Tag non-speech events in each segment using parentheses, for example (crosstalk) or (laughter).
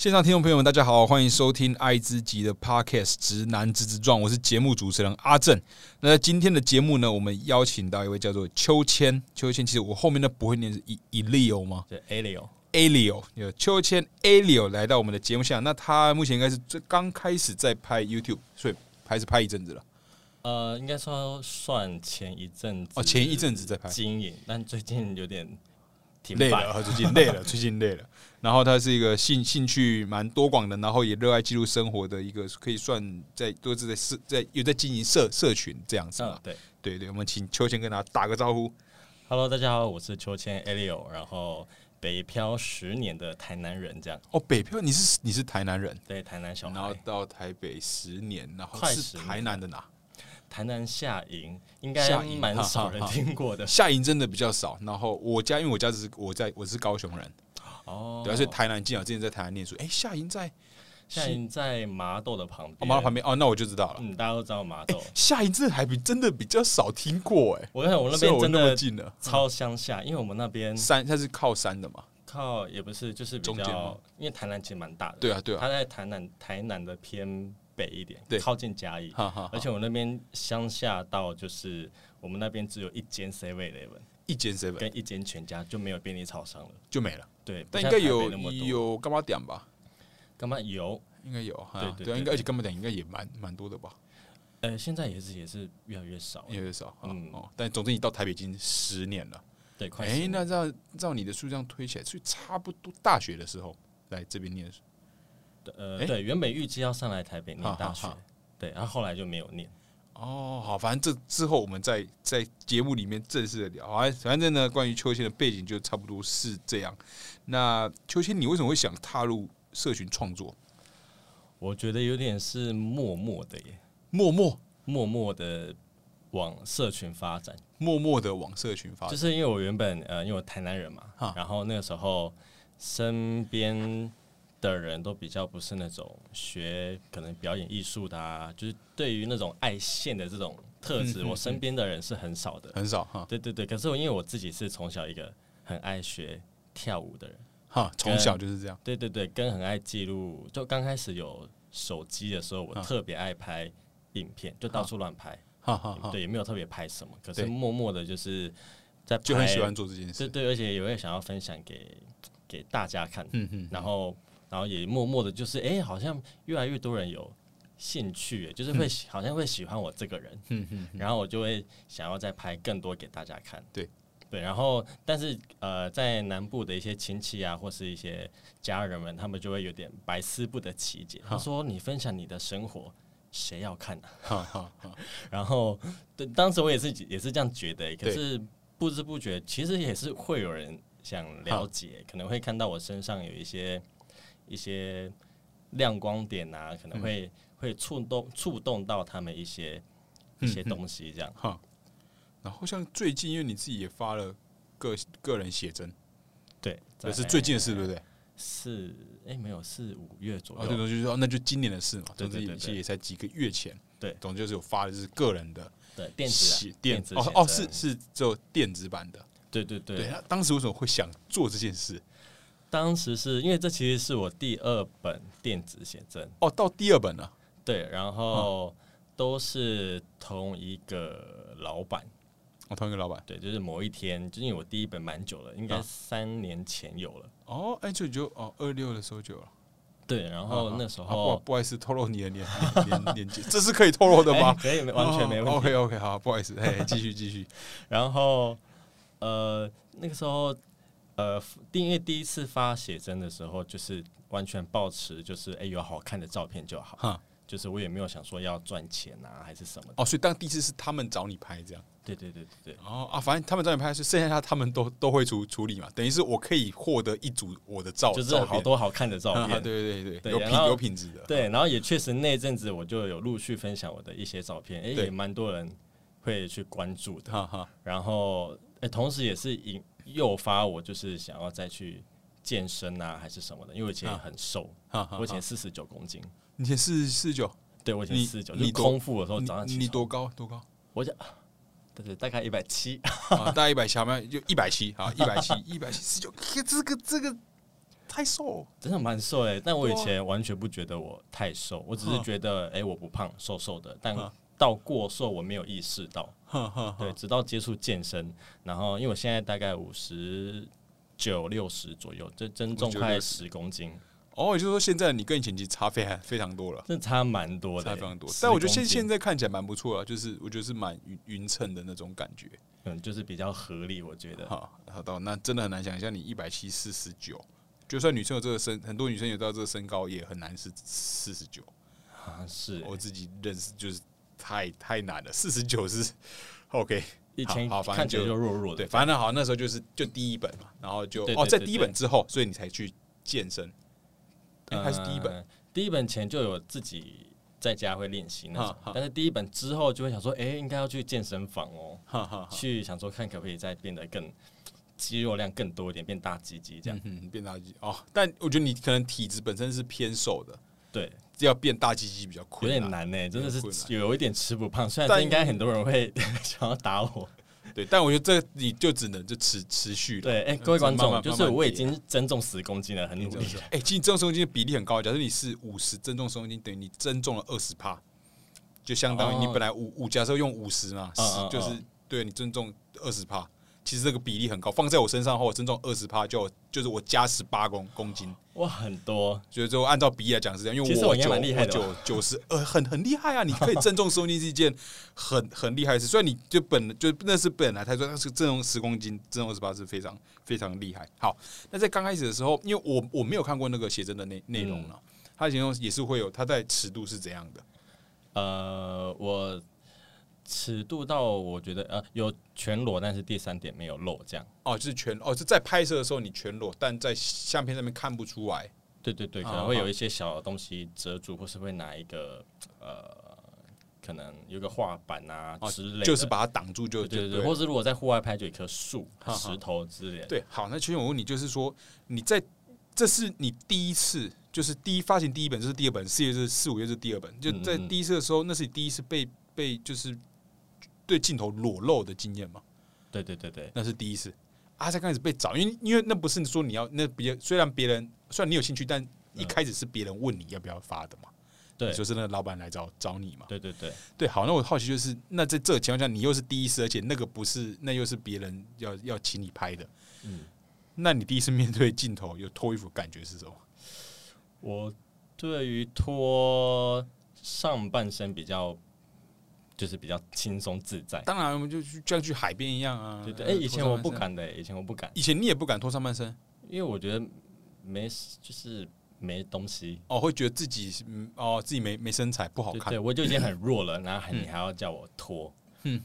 线上听众朋友们，大家好，欢迎收听爱之极的 Podcast《直男直直撞》，我是节目主持人阿正。那在今天的节目呢，我们邀请到一位叫做秋千。秋千其实我后面的不会念是 E Elio 吗对 Alio，？Elio 有秋千 Elio 来到我们的节目现场。那他目前应该是最刚开始在拍 YouTube，所以还是拍一阵子了。呃，应该说算前一阵子哦，前一阵子在拍，经营，但最近有点停累摆。了，最近累了，最近累了。然后他是一个兴兴趣蛮多广的，然后也热爱记录生活的一个，可以算在都是在社在有在经营社社群这样子嘛。嗯，对。对对，我们请秋千跟他打个招呼。Hello，大家好，我是秋千 Alio，然后北漂十年的台南人，这样哦，北漂，你是你是台南人，对台南小然后，到台北十年，然后是台南的哪？台南下营应该蛮少人听过的下营真的比较少。然后我家，因为我家只是我在我是高雄人，哦。对啊，所以台南进啊，之前在台南念书。哎，下营在夏营在麻豆的旁我边，妈旁边哦，那我就知道了。嗯，大家都知道麻豆。下营真的还比真的比较少听过哎，我看我那边真的近了，超乡下，因为我们那边山它是靠山的嘛。靠也不是，就是比较，因为台南其实蛮大的，对啊，对啊，它在台南台南的偏北一点，对靠近嘉义。哈哈哈而且我那边乡下到就是我们那边只有一间 Seven Eleven 一间 seven 跟一间全家，就没有便利超商了。就没了，对，但应该有有干嘛点吧？干嘛有？应该有，哈对应该而且干嘛点应该也蛮蛮多的吧？呃，现在也是也是越来越少了，越来越少，嗯嗯哦，但总之你到台北已经十年了。对，快哎、那照照你的数这样推起来，所以差不多大学的时候来这边念书。哎呃对，原本预计要上来台北念大学对，然后后来就没有念。哦，好，反正这之后我们在在节目里面正式的聊。好，反正呢，关于秋千的背景就差不多是这样。那秋千，你为什么会想踏入社群创作？我觉得有点是默默的耶，默默默默的往社群发展。默默的往社群发展，就是因为我原本呃，因为我台南人嘛哈，然后那个时候身边的人都比较不是那种学可能表演艺术的啊，就是对于那种爱现的这种特质，嗯嗯我身边的人是很少的。很少哈对对对，可是我因为我自己是从小一个很爱学跳舞的人，哈，从小就是这样。对对对，跟很爱记录。就刚开始有手机的时候，我特别爱拍影片，就到处乱拍。哈哈哈，对，也没有特别拍什么，可是默默的就是在拍就很喜欢做这件事。对对，而且也会想要分享给给大家看，嗯嗯，然后然后也默默的，就是哎、好像越来越多人有兴趣，就是会、喜好像会喜欢我这个人，嗯嗯嗯，然后我就会想要再拍更多给大家看。对。对，然后但是呃，在南部的一些亲戚啊，或是一些家人们，他们就会有点百思不得其解。他说：“你分享你的生活，谁要看呢、(laughs) 然后，对，当时我也是也是这样觉得，可是不知不觉，其实也是会有人想了解，可能会看到我身上有一些一些亮光点啊，可能会、会触动触动到他们一些一些东西，这样。哈。然后像最近，因为你自己也发了个个人写真，对，这是最近的事，对不对？是哎没有是五月左哦，对，右，就是说那就今年的事嘛，总之也对对对对其实也才几个月前。对总之就是有发的是个人的对电子写啊电哦哦子写真是是只有电子版的。对对对对，当时为什么会想做这件事？当时是因为这其实是我第二本电子写真，哦，到第二本了。对，然后都是同一个老板。我同一个老板。对，就是某一天，就因为我第一本蛮久了，应该啊三年前有了。哦，哎，就就哦，二六的时候就有了。对，然后那时啊不候不好意思，透露你的年年年 (laughs) 年纪，这是可以透露的吗？哎可以，完全没问题。OK OK，好，不好意思，哎，继续继续。(laughs) 然后呃，那个时候呃，第因为第一次发写真的时候，就是完全保持就是哎有好看的照片就好，就是我也没有想说要赚钱啊还是什么的。哦，所以当第一次是他们找你拍这样。对对对对对。哦啊，反正他们找你拍，是剩下他们都都会处处理嘛，等于是我可以获得一组我的照，就是好多好看的照啊片，对对对有品有品质的，对，然后也确实那阵子我就有陆续分享我的一些照片，哎、对也蛮多人会去关注的。哈哈，然后，哎、同时也是引诱发我，就是想要再去健身啊，还是什么的，因为我以前啊。很瘦，我以前四十九公斤，你前四四九，对我以前四十九，你空腹的时候早上起，你多高？多高？我讲，对对，大概一百七，啊，大概一百七，好像就一百七，好，一百七，(laughs) 一百七十九，这个这个太瘦，真的蛮瘦诶、但我以前完全不觉得我太瘦，我只是觉得诶、我不胖，瘦瘦的。但哼到过瘦我没有意识到，对，直到接触健身，然后因为我现在大概五十九六十左右，这增重快59十公斤，哦，也就是说现在你跟以前其实差非常非常多了。这差蛮多的、差非常多，但我觉得现现在看起来蛮不错啊，就是我觉得是蛮匀匀称的那种感觉。嗯就是比较合理，我觉得。好，好到那真的很难想象，你一百七四十九，就算女生有这个身，很多女生有到这个身高也很难是四十九。啊，是我自己认识就是太太难了，四十九是 OK。(laughs) 以前好好反正就就弱弱的，对，反正好，那时候就是就第一本嘛，然后就哦，在第一本之后，所以你才去健身。哎，还是第一本呃第一本前就有自己在家会练习那种但是第一本之后就会想说，哎、应该要去健身房哦。去想说看可不可以再变得更肌肉量更多一点，变大鸡鸡这样。嗯，变大鸡哦，但我觉得你可能体质本身是偏瘦的，对，要变大鸡鸡比较有困点难呢、真的是有一点吃不胖。虽然应该很多人会 (laughs) 想要打我，对，但我觉得这你就只能就持持续了。对，哎、各位观众，慢慢就是我已经增重十公斤了，很努力。哎、其实你增重十公斤的比例很高，假设你是五十增重十公斤，等于你增重了二十帕，就相当于你哦本来五五，假设用五十嘛，嗯嗯十就是嗯对你增重二十帕，其实这个比例很高，放在我身上的话，我增重二十趴就就是我加十八公公斤，哇，很多，所以就按照比例来讲是这样，因为我九九九十呃很很厉害啊，你可以增重十公斤是一件 (laughs) 很很厉害的事，虽然你就本就那是本来他说那是增重十公斤，增重二十八是非常非常厉害。好，那在刚开始的时候，因为我我没有看过那个写真的内内容了，它形容也是会有它在尺度是怎样的，呃，我尺度到我觉得呃有全裸，但是第三点没有露，这样。哦，就是全哦，是在拍摄的时候你全裸，但在相片上面看不出来。对对对，可能会有一些小的东西遮住，或是会拿一个呃，可能有个画板啊哦之类的，就是把它挡住就就对对对，或是如果在户外拍，就一棵树、石头之类的。对，好，那其实我问你，就是说你在这是你第一次，就是第一发行第一本，这是第二本，四月是四五月是第二本，就在第一次的时候，那是你第一次被被就是对镜头裸露的经验嘛？对对对对那是第一次。啊，才开始被找，因为因为那不是说你要那别虽然别人虽然你有兴趣，但一开始是别人问你要不要发的嘛，对就是那个老板来找找你嘛。对对对，对，好，那我好奇就是，那在这个情况下，你又是第一次，而且那个不是，那又是别人要要请你拍的，嗯，那你第一次面对镜头有脱衣服感觉是什么？我对于脱上半身比较就是比较轻松自在。当然，我们就去就像去海边一样啊。对哎，以前我不，敢的，以前我不敢，以前你也不敢脱上半身因为我觉得没就是没东西。哦，会觉得自己嗯哦自己没没身材不好看对对，，我就已经很弱了，(laughs) 然后还你还要叫我脱，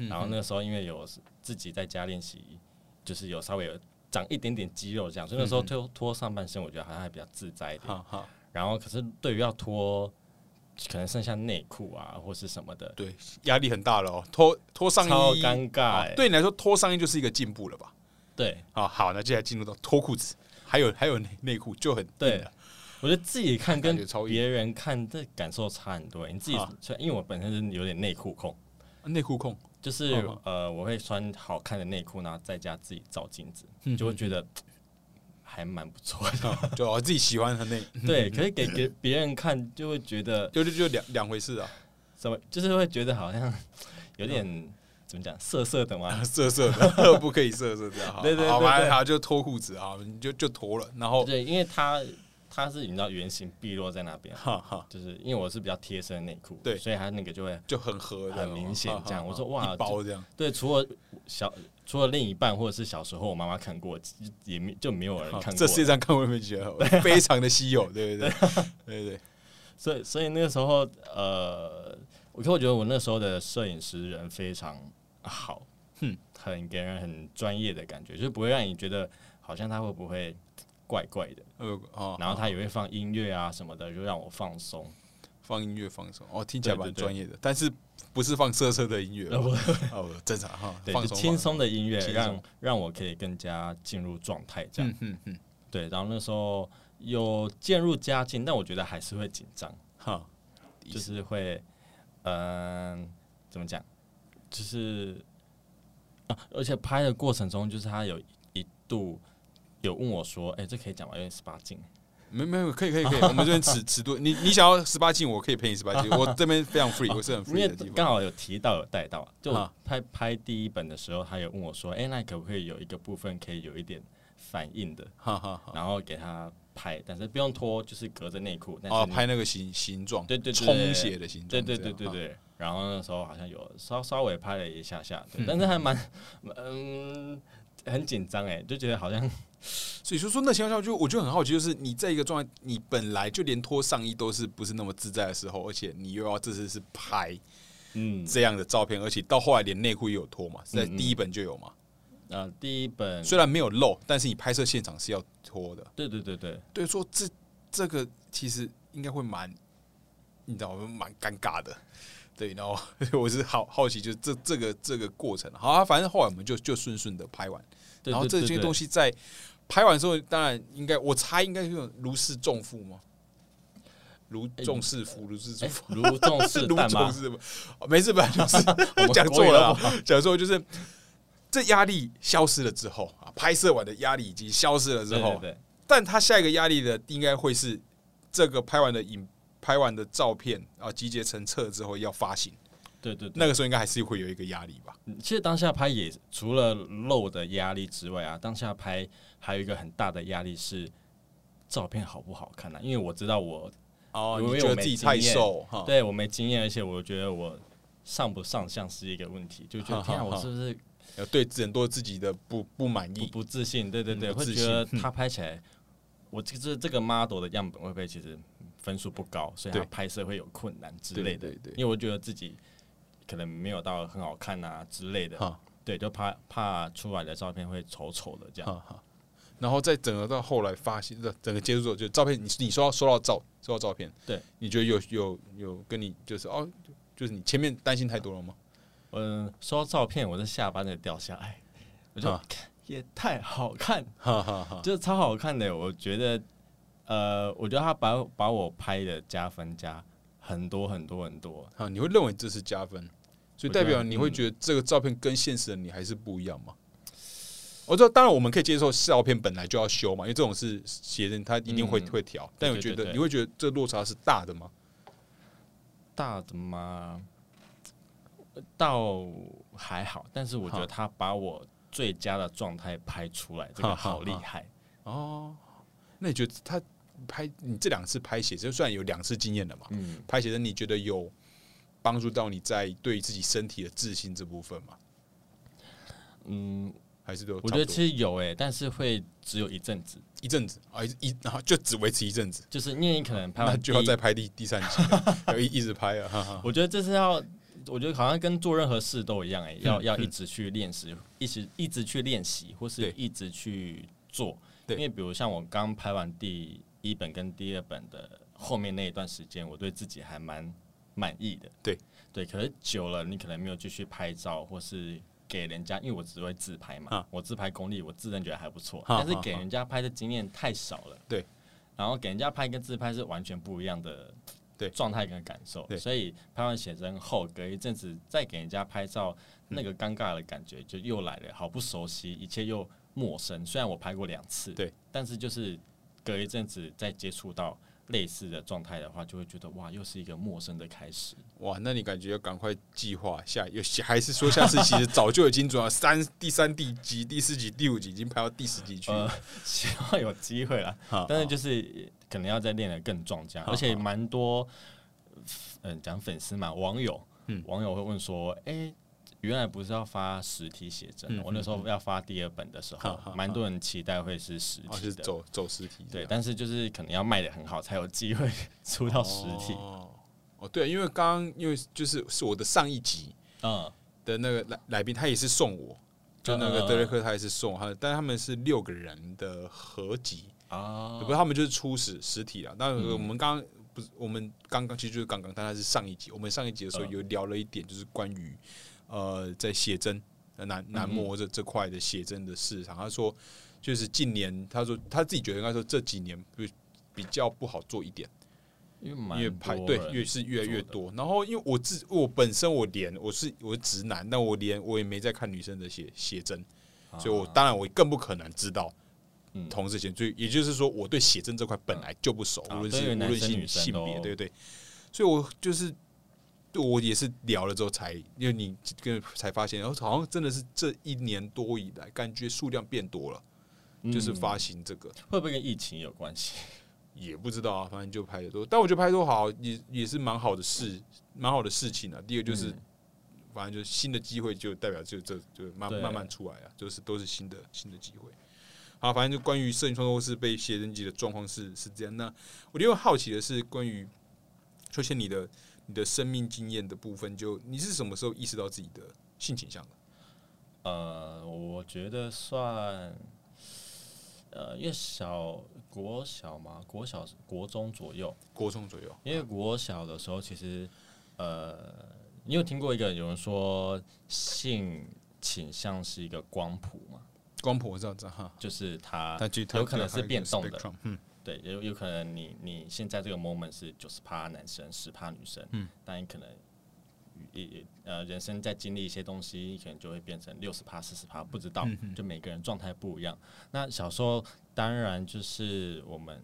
然后那个时候因为有自己在家练习，就是有稍微有长一点点肌肉这样，所以那时候嗯脱脱上半身，我觉得好像还比较自在一点。好好然后可是对于要脱，可能剩下内裤啊或是什么的，对，压力很大了哦，脱脱上衣。超尴尬对你来说脱上衣就是一个进步了吧？对。啊，好，那接下来进入到脱裤子，还有 (laughs) 还有内内裤就很对。了，我觉得自己看跟别人看这感受差很多。你自己啊。虽然因为我本身是有点内裤控，内裤控。就是嗯。呃我会穿好看的内裤，然后在家自己照镜子，嗯就会觉得还蛮不错的。(laughs) 就我自己喜欢的那，对，(laughs) 可是给给别人看就会觉得 (laughs) 就就就两两回事啊，什么，就是会觉得好像有点怎么讲色色的吗？色色的，不可以色色的，好对对好好就脱裤子啊，你就就脱了，然后对，因为它它是你知道圆形毕落在那边，哈哈就是因为我是比较贴身的内裤，对所以它那个就会就很合，很明显这样我说哇一包这样，对，除了小除了另一半或者是小时候我妈妈看过，也没就没有人看过。这世界上看过没觉得非常的稀有，对对？对。对对，所以所以那个时候呃，我可我觉得我那时候的摄影师人非常好，嗯，很给人很专业的感觉，就是不会让你觉得好像他会不会怪怪的，呃哦，然后他也会放音乐啊什么的，就让我放松。放音乐放松，哦，听起来蛮专业的，但是不是放色色的音乐。(laughs) 哦不。哦，正常哈，对，放轻松的音乐，让让我可以更加进入状态，这样。嗯嗯嗯，对，然后那时候有渐入佳境，但我觉得还是会紧张，哈，就是会，嗯、怎么讲，就是啊，而且拍的过程中，就是他有一度有问我说：“哎、这可以讲吗？有点十八禁。没没有，可以可以可以，(laughs) 我们这边尺尺度，你你想要十八禁，我可以陪你十八禁，(laughs) 我这边非常 free，(laughs) 我是很 free 的地方。刚好有提到有带到，就啊拍拍第一本的时候，他有问我说：“哎、那可不可以有一个部分可以有一点反应的。然后给他拍，但是不用脱，就是隔着内裤，哦，拍那个形形状，对对对充血的形状，对对对。对对。然后那时候好像有稍稍微拍了一下下，对，嗯但是还蛮嗯很紧张哎，就觉得好像所以说说那情况下，就我就很好奇，就是你在一个状态，你本来就连脱上衣都是不是那么自在的时候，而且你又要这次是拍嗯这样的照片，而且到后来连内裤也有脱嘛，是在嗯嗯第一本就有嘛。啊第一本虽然没有露，但是你拍摄现场是要脱的。对对对对，对，说这这个其实应该会蛮，你知道蛮尴尬的。对，然后 (laughs) 我是好好奇，就是这这个这个过程。好、啊，反正后来我们就就顺顺的拍完，对然后这些东西西在拍完之后，当然应该我猜应该是有如释重负吗？如重似负，如释重负。如重视 (laughs) 如？重视吗？哦没事吧？就是 (laughs) 我 (laughs) 讲错了讲错就是这压力消失了之后啊，拍摄完的压力已经消失了之后，但他下一个压力的应该会是这个拍完的影、拍完的照片啊，集结成册之后要发行，对对对，那个时候应该还是会有一个压力吧？嗯其实当下拍也除了漏的压力之外啊，当下拍还有一个很大的压力是照片好不好看啊？因为我知道我哦，因为我自己太经验瘦哈？对我没经验，而且我觉得我上不上相是一个问题，就觉得天啊，我是不是有对很多自己的不不满意，不自信？对对对，会觉得 (laughs) 他拍起来，我这这这个 model 的样本会不会其实分数不高，所以他对拍摄会有困难之类的。对对对因为我觉得自己可能没有到很好看啊之类的，哈对，就怕怕出来的照片会丑丑的这样。然后再整个到后来发现，整个接触之后，就照片，你你说到收到照收到照片，对，你觉得有有有跟你就是哦，就是你前面担心太多了吗？嗯，收到照片，我的下巴在掉下来，我就啊也太好看，哈哈哈。就是超好看的。我觉得，呃，我觉得他把把我拍的加分加很多很多很多。好，你会认为这是加分，所以代表你会觉得这个照片跟现实的你还是不一样吗？我知道，当然我们可以接受照片本来就要修嘛，因为这种是写真，他一定会嗯会调。但我觉得你会觉得这落差是大的吗？大的吗？倒还好，但是我觉得他把我最佳的状态拍出来，这个好厉害。哦，那你觉得他拍你这两次拍写真，虽然有两次经验了嘛，嗯，拍写真你觉得有帮助到你在对自己身体的自信这部分吗？嗯，还是都我觉得其实有诶、但是会只有一阵子，一阵子？啊，一一然后就只维持一阵子，就是因为你可能拍完就要再拍第第三集了，(laughs) 要一一直拍啊，哈哈。(laughs) 我觉得这是要，我觉得好像跟做任何事都一样、欸，要、要一直去练习，一直一直去练习，或是一直去做。因为比如像我刚拍完第一本跟第二本的后面那一段时间，我对自己还蛮满意的。对对，可是久了，你可能没有继续拍照，或是给人家，因为我只会自拍嘛，啊我自拍功力我自认觉得还不错，哈但是给人家拍的经验太少了。对，然后给人家拍跟自拍是完全不一样的对状态跟感受，对所以拍完写真后，隔一阵子再给人家拍照，那个尴尬的感觉就又来了，好不熟悉，一切又陌生。虽然我拍过两次，对，但是就是隔一阵子再接触到类似的状态的话，就会觉得哇，又是一个陌生的开始。哇，那你感觉要赶快计划下，有还是说下次其实早就已经准备三、第三、第集、第四集、第五集，已经拍到第十集去 (laughs) 希望有机会啦，好但是就是可能要再练得更壮加，好而且蛮多，嗯，讲粉丝嘛，网友，嗯。网友会问说，哎、原来不是要发实体写真，嗯我那时候要发第二本的时候，蛮多人期待会是实体的，走走实体对，但是就是可能要卖的很好，才有机会出到实体，哦，哦，对，因为刚刚因为就是是我的上一集嗯，的那个来来宾，他也是送我，就那个德雷克，他也是送我他，但他们是六个人的合集，啊不过他们就是初始实体啊。那嗯。我们刚刚不是我们刚刚其实就是刚刚，但他是上一集，我们上一集的时候嗯。有聊了一点，就是关于呃在写真呃男男模这这块的写真的市场。他说，就是近年他说他自己觉得应该说这几年比比较不好做一点。因为蛮因为拍对多人越是越来越多，然后因为我自我本身我连我是我是直男，那我连我也没在看女生的写写真，所以我啊当然我更不可能知道嗯同事写，所以也就是说，我对写真这块本来就不熟，啊无论是无论性性别，对不对？所以我就是。我也是聊了之后才，因为你跟才发现，然后好像真的是这一年多以来，感觉数量变多了，就是嗯发行这个。会不会跟疫情有关系？也不知道啊，反正就拍的多，但我觉得拍得多好，也也是蛮好的事，蛮好的事情啊。第二个就是，嗯反正就是新的机会，就代表就这就慢慢慢出来啊，就是都是新的新的机会。好，反正就关于摄影创作是被写真集的状况是是这样。那我另外好奇的是，关于出现你的你的生命经验的部分，就你是什么时候意识到自己的性倾向的？呃，我觉得算，呃，因为小国小嘛，国小国中左右，国中左右，因为国小的时候，其实呃，你有听过一个有人说性倾向是一个光谱嘛？光谱我知道，知道哈，就是它它有可能是变动的。嗯，对，有有可能你你现在这个 moment 是九十趴男生，十趴女生，嗯，但你可能也也呃人生在经历一些东西，可能就会变成六十趴、四十趴，不知道，就每个人状态不一样。那小时候当然就是我们，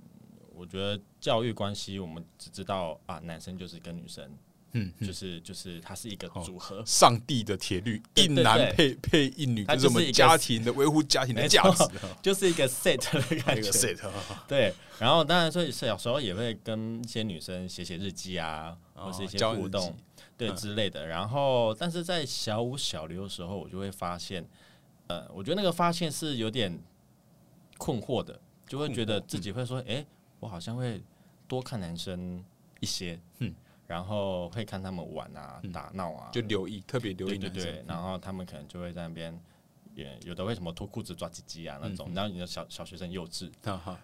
我觉得教育关系，我们只知道啊，男生就是跟女生，嗯嗯。就是就是它是一个组合，上帝的铁律，一男配配一女，它这是我们就是家庭的维护家庭的价值。就是一个 set 的感觉。(laughs) 对，然后当然，所以小时候也会跟一些女生写写日记啊，哦或是一些交互动记，对嗯。之类的。然后，但是在小五、小六的时候，我就会发现，呃，我觉得那个发现是有点困惑的，就会觉得自己会说，哎、我好像会多看男生一些，嗯，然后会看他们玩啊、嗯打闹啊，就留意，特别留意。对对对，然后他们可能就会在那边。也有的为什么脱裤子抓鸡鸡啊那种，嗯然后你的小小学生幼稚，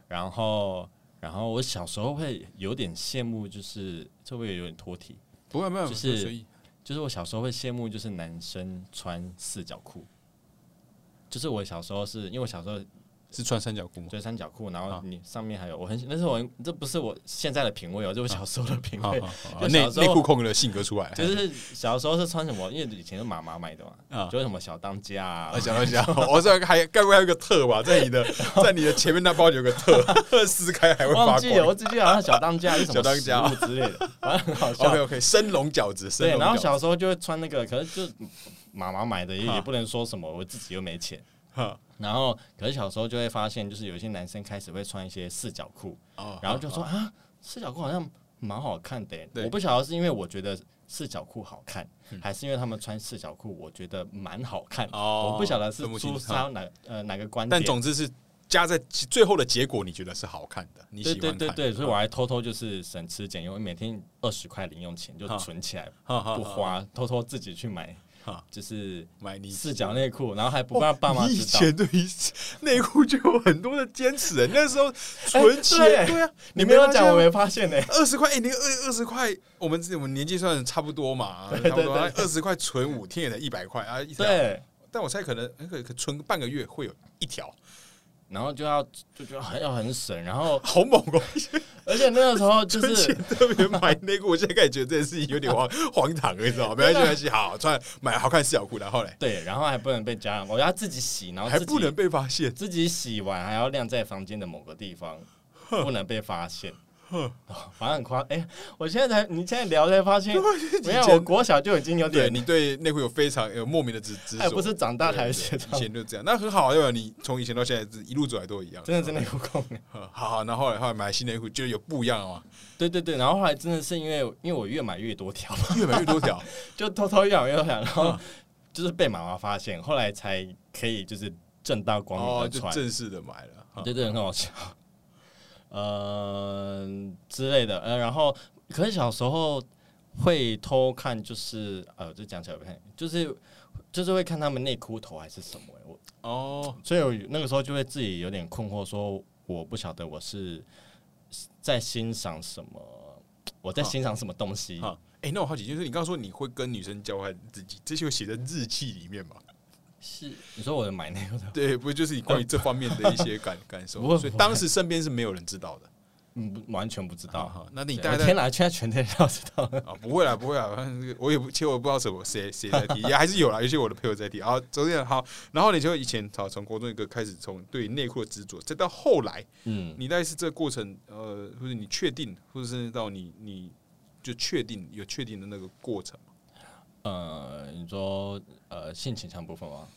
然后，然后我小时候会有点羡慕，就是这会有点脱体？不会没有，就是就是我小时候会羡慕，就是男生穿四角裤。就是我小时候是因为我小时候是穿三角裤吗？对三角裤，然后啊你上面还有我很那是我这不是我现在的品味哦，这是我小时候的品味。(laughs) 内小时候内裤控的性格出来，(laughs) 就是小时候是穿什么？因为以前是妈妈买的嘛，啊。就是什么小当家啊我，想到想，(laughs) 我这还该不会有个特吧？在你的在你的前面那包有个特，撕开还会发光。只记得好像小当家是什么小当家之类的，反正很好笑 OK。OK，生龙饺子，生对，然后小时候就会穿那个，可是就妈妈买的也哈也不能说什么，我自己又没钱。哈。然后，可是小时候就会发现，就是有一些男生开始会穿一些四角裤，哦然后就说啊，四角裤好像蛮好看的。我不晓得是因为我觉得四角裤好看，嗯。还是因为他们穿四角裤我觉得蛮好看。哦我不晓得是分不清出杀哪呃哪个观点。但总之是加在最后的结果，你觉得是好看的，你喜对欢看对对对，所以我还偷偷就是省吃俭用，每天二十块零用钱就存起来，不花，偷偷自己去买哈，就是买你四角内裤，然后还不让爸妈知道。前对于内裤就有很多的坚持，那时候存钱，对对啊，你没有讲，我没没发现呢。二十块，哎，你二二十块，我们我们年纪算差不多嘛，差不多，二十块存五天也才一百块啊，一条。对，但我猜可能可可存半个月会有一条，然后就要就觉得很要很省，然后 (laughs) 好猛哦！而且那个时候就是特别买内裤，我现在开始觉得这件事情有点荒荒唐，你知道吗？没关系，没关系，好穿买好看四角裤，然后嘞对，然后还不能被家人，我要自己洗，然后还不能被发现，自己洗完还要晾在房间的某个地方，不能被发现。(laughs) 哦反正很夸，哎、我现在才，你现在聊才发现，(laughs) 没有，我国小就已经有点，对你对内裤有非常有莫名的执执着，还不是长大才对学到以，前就这样，那很好，对吧？你从以前到现在一路走来都一样，真的真的有空。(laughs) 好好好，那后来后来买新内裤，就有不一样哦，对对对，然后后来真的是因为，因为我越买越多条，越买越多条，就偷偷越买越多条，然后嗯。就是被妈妈发现，后来才可以就是正大光哦，明的穿。就正式的买了，哈。对对，很好笑，呃之类的，呃，然后可是小时候会偷看，就是呃，这讲起来不太，就是就是会看他们内裤头还是什么、欸我哦，所以我那个时候就会自己有点困惑，说我不晓得我是在欣赏什么，我在欣赏什么东西。哈，哎，那我好奇，就是你刚刚说你会跟女生交换自己，这些会写在日记里面吗？是你说我的买内裤头对，不就是你关于这方面的一些感感受？(laughs) 所以当时身边是没有人知道的，嗯，完全不知道。哈，那你大概天哪，现在全天要知道。啊，不会啦，不会啦，反正这个我也不，其实我不知道什么谁 (laughs) 谁在提，也还是有啦，有些我的朋友在踢。啊，昨天好，然后你就以前好从国中一个开始，从对内裤的执着，再到后来，嗯，你大概是这个过程，呃，或者你确定，或者是到你你就确定有确定的那个过程吗，呃，你说呃性倾向部分吗？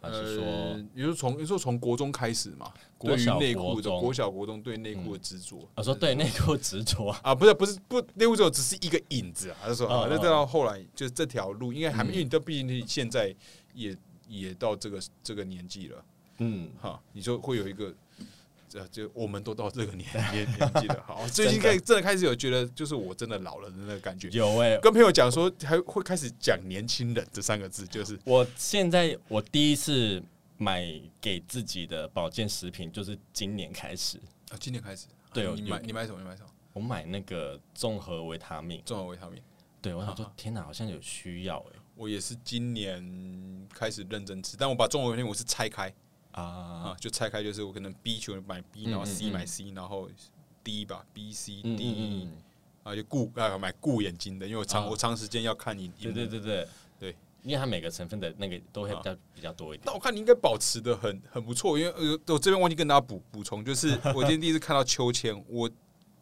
还是说呃，你说从你说从国中开始嘛，国小对于内裤的国中。国小国中对内裤的执着，我说对内裤执着啊？啊，(laughs) 不是不是不，内裤执着只是一个影子啊，他说啊，那再到后来就是这条路，应该还没，嗯。因为你都毕竟你现在也也到这个这个年纪了，嗯，哈，你就会有一个。呃，就我们都到这个年年年纪了，好，最近开真的开始有觉得，就是我真的老了的那个感觉。有哎、跟朋友讲说，还会开始讲“年轻人”这三个字，就是我现在我第一次买给自己的保健食品，就是今年开始，啊，今年开始，对你买你买什么？你买什么？我买那个综合维他命。综合维他命。对，我想说啊，天哪，好像有需要哎、我也是今年开始认真吃，但我把综合维他命我是拆开啊，啊，就拆开，就是我可能 B 球买 B，然后 C 嗯。买 C，然后 D 吧，B C 嗯 D 嗯。嗯，啊，就顾啊买顾眼睛的，因为我长啊。我长时间要看你。对对对对。对，因为它每个成分的那个都会比较比较多一点。但我看你应该保持的很很不错，因为呃，我这边忘记跟大家补补充，就是我今天第一次看到秋千，我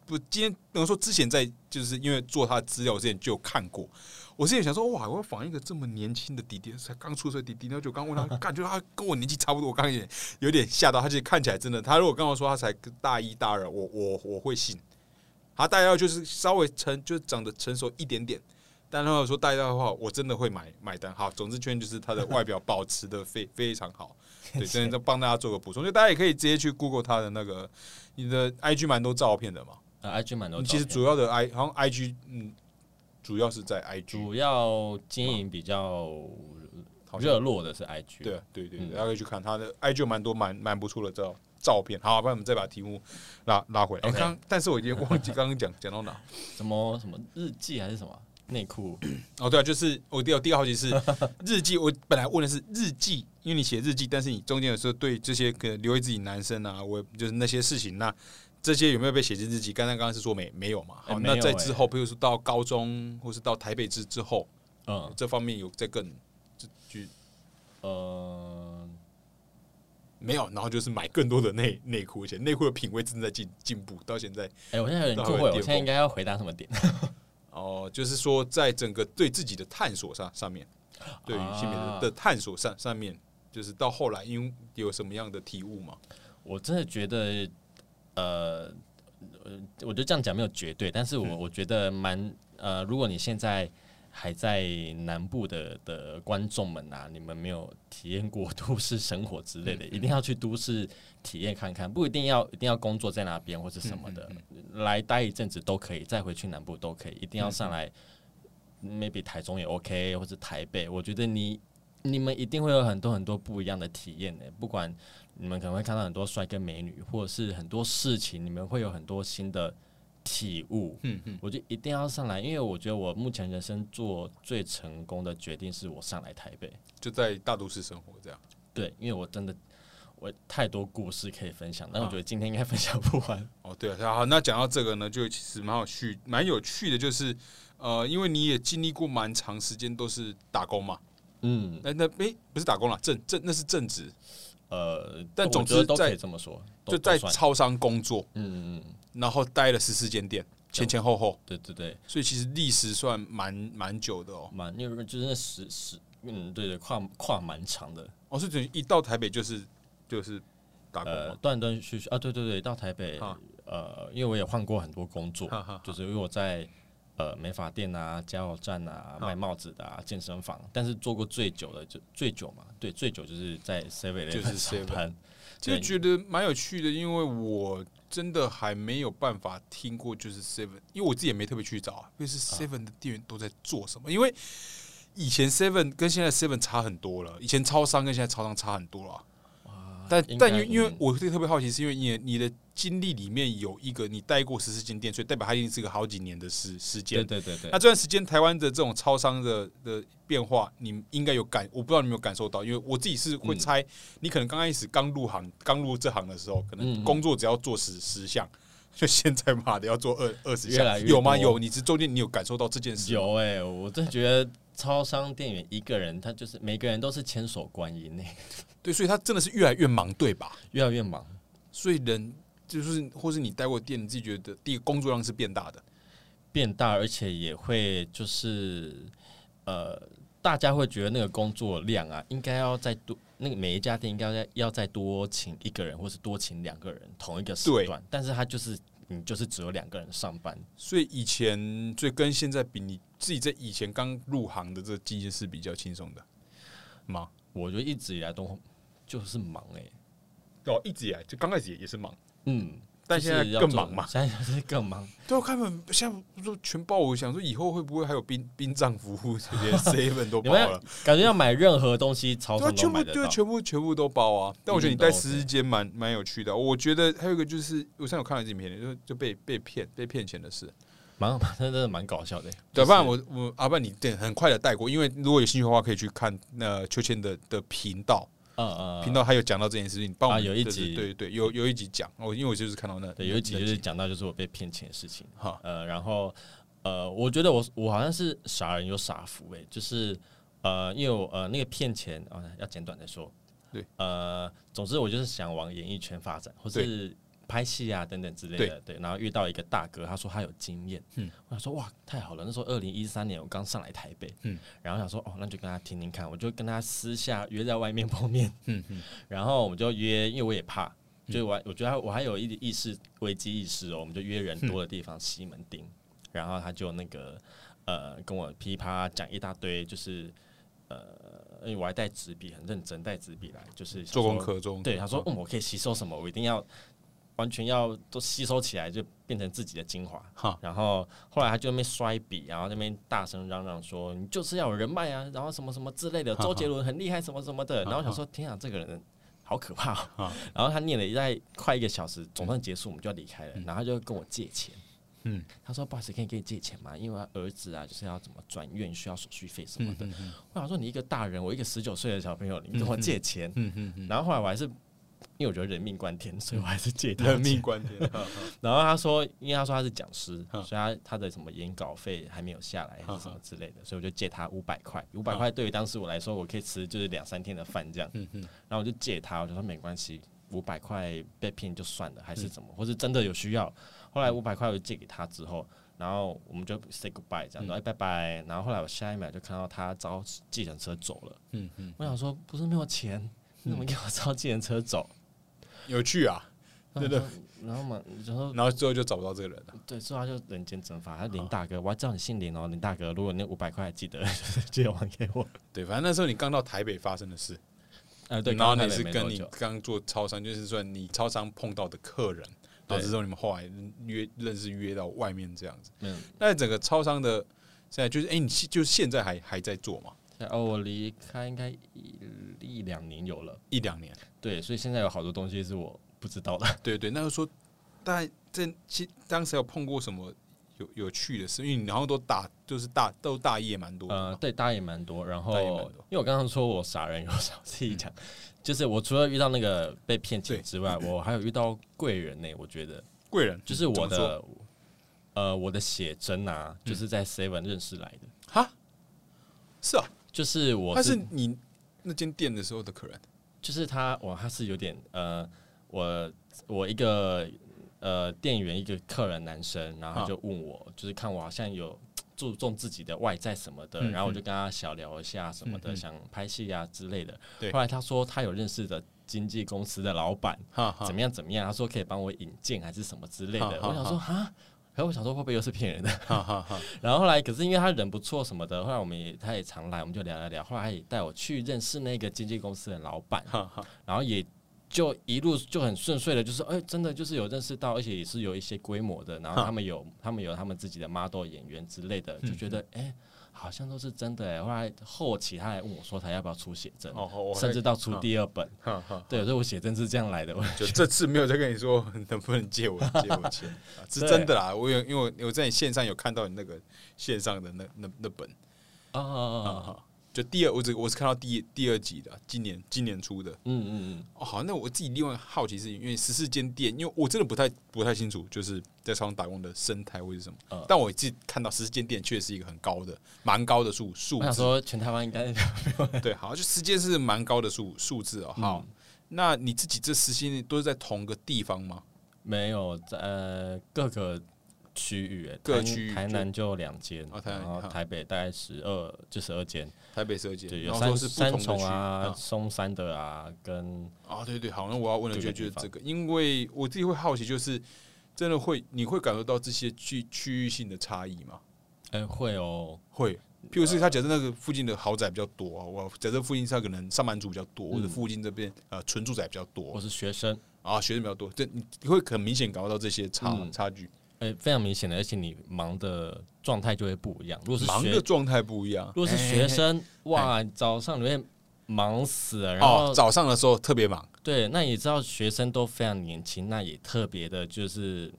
不今天能说之前在就是因为做他的资料之前就有看过，我之前想说哇，我要仿一个这么年轻的弟弟，才刚出生的弟弟，然后就刚问他，感觉他跟我年纪差不多，我刚刚也有点吓到，他其实看起来真的，他如果跟我说他才大一大二，我我我会信，他大一大二就是稍微成就是长得成熟一点点。但他如果说大一大二的话，我真的会买买单。好，总之圈就是他的外表保持的非非常好，对，真的帮大家做个补充，就大家也可以直接去 Google 他的那个，你的 IG 蛮多照片的嘛。啊，IG 蛮多照片，其实主要的 I 好像 IG 嗯，主要是在 IG，主要经营比较热络的是 IG，对啊对对大家可以去看他的 IG 有蛮多蛮蛮不错的照照片。好，不然我们再把题目拉拉回来。刚，但是我已经忘记刚刚讲讲到哪。(laughs) 什么什么日记还是什么？内裤，(coughs) 哦，对啊，就是我第二第二个好奇是 (laughs) 日记，我本来问的是日记，因为你写日记，但是你中间有时候对这些可能留给自己男生啊，我就是那些事情，那这些有没有被写进日记？刚才刚刚是说没没有嘛？好，那在之后，比如说到高中或是到台北之之后，嗯这方面有在更就就呃，没有，然后就是买更多的内内裤，而且内裤的品味正在进进步，到现在哎，我现在有点到困惑，我现在应该要回答什么点？(laughs) 哦，就是说在整个对自己的探索上上面，对于性别的探索上上面，就是到后来因为有什么样的体悟嘛？我真的觉得，呃，呃，我觉得这样讲没有绝对，但是我嗯。我觉得蛮呃，如果你现在还在南部的的观众们啊，你们没有体验过都市生活之类的，嗯一定要去都市体验看看，不一定要一定要工作在那边或是什么的，来待一阵子都可以，再回去南部都可以，一定要上来、maybe 台中也 OK，或者台北，我觉得你你们一定会有很多很多不一样的体验的，不管你们可能会看到很多帅哥美女，或者是很多事情，你们会有很多新的体悟。嗯嗯，我就一定要上来，因为我觉得我目前人生做最成功的决定是我上来台北。就在大都市生活这样。对，因为我真的我太多故事可以分享，但我啊觉得今天应该分享不完。哦，对啊，好，那讲到这个呢，就其实蛮有趣，蛮有趣的，就是呃，因为你也经历过蛮长时间都是打工嘛，嗯，那那诶、不是打工啦，正正那是正职，呃，但总之都可以这么说，就在超商工作，嗯嗯嗯，然后待了十四间店，前前后后，对对对，所以其实历史算蛮蛮久的哦。蛮因为就是那十十嗯对对跨跨蛮长的，哦，是等于一到台北就是就是打工，呃断断续续啊，对对对，到台北啊呃，因为我也换过很多工作，哈哈，就是因为我在呃美发店啊、加油站啊、卖帽子的啊、健身房，但是做过最久的就最久嘛，对，最久就是在 Seven 就是上班。(laughs) 就觉得蛮有趣的，因为我真的还没有办法听过，就是 Seven，因为我自己也没特别去找啊，就是 Seven 的店员都在做什么。因为以前 Seven 跟现在 Seven 差很多了，以前超商跟现在超商差很多了。但但因为因为嗯我是特别好奇，是因为你的你的经历里面有一个你待过十四间店，所以代表它一定是个好几年的时时间对。对对对那，这段时间台湾的这种超商的的变化，你应该有感，我不知道你有没有感受到，因为我自己是会嗯猜，你可能刚开始刚入行、刚入这行的时候，可能工作只要做十十项，就现在妈的要做二二十下，越来越有吗？有，你是中间你有感受到这件事吗？有哎、我真的觉得超商店员一个人，他就是每个人都是千手观音呢、对，所以他真的是越来越忙，对吧？越来越忙。所以人就是，或是你待过店，你自己觉得第一个工作量是变大的，变大，而且也会就是呃，大家会觉得那个工作量啊，应该要再多，那个每一家店应该要要再多请一个人，或是多请两个人同一个时段，但是他就是你就是只有两个人上班，所以以前所以跟现在比，你自己在以前刚入行的这个机是比较轻松的吗？我觉得一直以来都就是忙哎、哦，一直以来就刚开始也也是忙，嗯，但现在就是更忙嘛。现在就是更忙。对，我看本现在说全包，我想说以后会不会还有殡殡葬服务这些 (laughs) seven 都你们包了？感觉要买任何东西，超全部对啊，买得到。全部全部都包啊。但我觉得你带一定都十日间蛮蛮有趣的。我觉得还有一个就是，我上次有看到一支影片，就就被被骗被骗钱的事。蛮真的蛮搞笑的。对，就是不然我我阿半你对很快的带过，因为如果有兴趣的话，可以去看那秋千的的频道，呃呃频道还有讲到这件事情，帮我有一集对对对，有有一集讲，我因为我就是看到那对有一集就是讲到就是我被骗钱的事情。哈。呃，然后呃，我觉得我我好像是傻人有傻福哎、就是呃，因为我呃那个骗钱啊、要简短的说，对，呃，总之我就是想往演艺圈发展，或是拍戏啊等等之类的，对，然后遇到一个大哥，他说他有经验，嗯，我想说哇太好了，那时候二零一三年我刚上来台北，嗯，然后想说哦，那就跟他听听看，我就跟他私下约在外面碰面，嗯嗯。然后我们就约，因为我也怕，就是我我觉得我还有一点意识危机意识哦，我们就约人多的地方西门町，然后他就那个呃跟我噼啪讲一大堆，就是呃因为我还带纸笔，很认真带纸笔来，就是。做功课中。对，他说嗯，我可以吸收什么，我一定要完全要都吸收起来，就变成自己的精华。哈然后后来他就那边摔笔，然后那边大声嚷嚷说：“你就是要有人脉啊，然后什么什么之类的，周杰伦很厉害，什么什么的。”然后我想说：“天啊，这个人好可怕、哦！”然后他念了一在快一个小时，总算结束，我们就要离开了。然后他就跟我借钱，嗯，他说：“不好意思，可以给你借钱吗？因为儿子啊，就是要怎么转院，需要手续费什么的。嗯我想说：“你一个大人，我一个十九岁的小朋友，你跟我借钱？”嗯嗯嗯，然后后来我还是。因为我觉得人命关天，所以我还是借他人命关天。(laughs) 然后他说，因为他说他是讲师，嗯所以他他的什么演稿费还没有下来，还是什么之类嗯的，所以我就借他五百块。五百块对于当时我来说，我可以吃就是两三天的饭这样。嗯嗯然后我就借他，我就说没关系，五百块被骗就算了，还嗯是怎么，或是真的有需要。后来五百块我就借给他之后，然后我们就 say goodbye 这样嗯说，哎拜拜。然后后来我下一秒就看到他招计程车走了，嗯嗯，我想说不是没有钱，你怎么给我招计程车走？有趣啊。对的然后，嘛，然后然后最后就找不到这个人了。对，最后他就人间蒸发。他林大哥，我还知道你姓林哦，林大哥，如果那五百块记得 (laughs) 借还给我。对，反正那时候你刚到台北发生的事，呃，对，然后你是跟你刚做超商，就是说你超商碰到的客人，然后之后你们后来约认识约到外面这样子。嗯，那整个超商的现在就是，哎、你现就是现在还还在做吗？哦，我离开应该一一两年有了，一两年？对，所以现在有好多东西是我不知道的。(laughs) 对对，那就说，大概在其当时有碰过什么有有趣的事？因为你好像都大就是大都大业蛮多的呃，对，大也蛮多。然后大也蛮多，因为我刚刚说我傻人有傻，我自己讲，就是我除了遇到那个被骗钱之外，我还有遇到贵人呢。我觉得 (laughs) 贵人就是我怎么的，呃，我的写真啊，就是在 Seven 认识来的，哈，是啊，就是我他是你那间店的时候的客人。就是他，哇，他是有点呃，我我一个呃店员一个客人男生，然后他就问我，就是看我好像有注重自己的外在什么的，嗯然后我就跟他小聊一下什么的，想拍戏啊之类的。后来他说他有认识的经纪公司的老板，怎么样怎么样，他说可以帮我引荐还是什么之类的。哈哈我想说哈。然后我想说会不会又是骗人的？(laughs) 然后后来，可是因为他人不错什么的，后来我们也他也常来，我们就聊聊聊。后来他也带我去认识那个经纪公司的老板，然后也就一路就很顺遂的，就是哎、真的就是有认识到，而且也是有一些规模的，然后他们有他们有他们自己的 model 演员之类的，就觉得哎、好像都是真的哎。后来后期他还问我说他要不要出写真，哦，甚至到出第二本，对，所以我写真是这样来的。我就这次没有再跟你说能不能借我借我钱，(laughs) 啊是真的啦。我有因为我我在你线上有看到你那个线上的那那那本！啊，就第二，我只我是看到第第二集的，今年今年出的。嗯嗯嗯哦，好，那我自己另外好奇是因为十四间店，因为我真的不太不太清楚，就是在超商打工的生态会是什么。嗯但我自己看到十四间店确实是一个很高的、蛮高的数数字。我想说，全台湾应该对，好，就十间是蛮高的数数字哦。好，嗯那那你自己这十间店都是在同个地方吗？没有在呃各个区域，欸台各区域台南就两间然后台北大概十二就十二间，台北十二间，对，有然后三三说是不同的区重啊、啊。松山的啊，跟啊，对对，好，那我要问的就是这个，因为我自己会好奇，就是真的会你会感受到这些区区域性的差异吗？哎会哦，会，譬如是他假设那个附近的豪宅比较多啊，我假设附近他可能上班族比较多，或者嗯附近这边呃纯住宅比较我多是学生，啊，学生比较多，这你你会很明显感受到这些差嗯。差距，哎非常明显的，而且你忙的状态就会不一样。如果是学忙的状态不一样。如果是哎学生，哇，早上你会忙死了，然后哦，早上的时候特别忙，对，那也知道学生都非常年轻，那也特别的，就是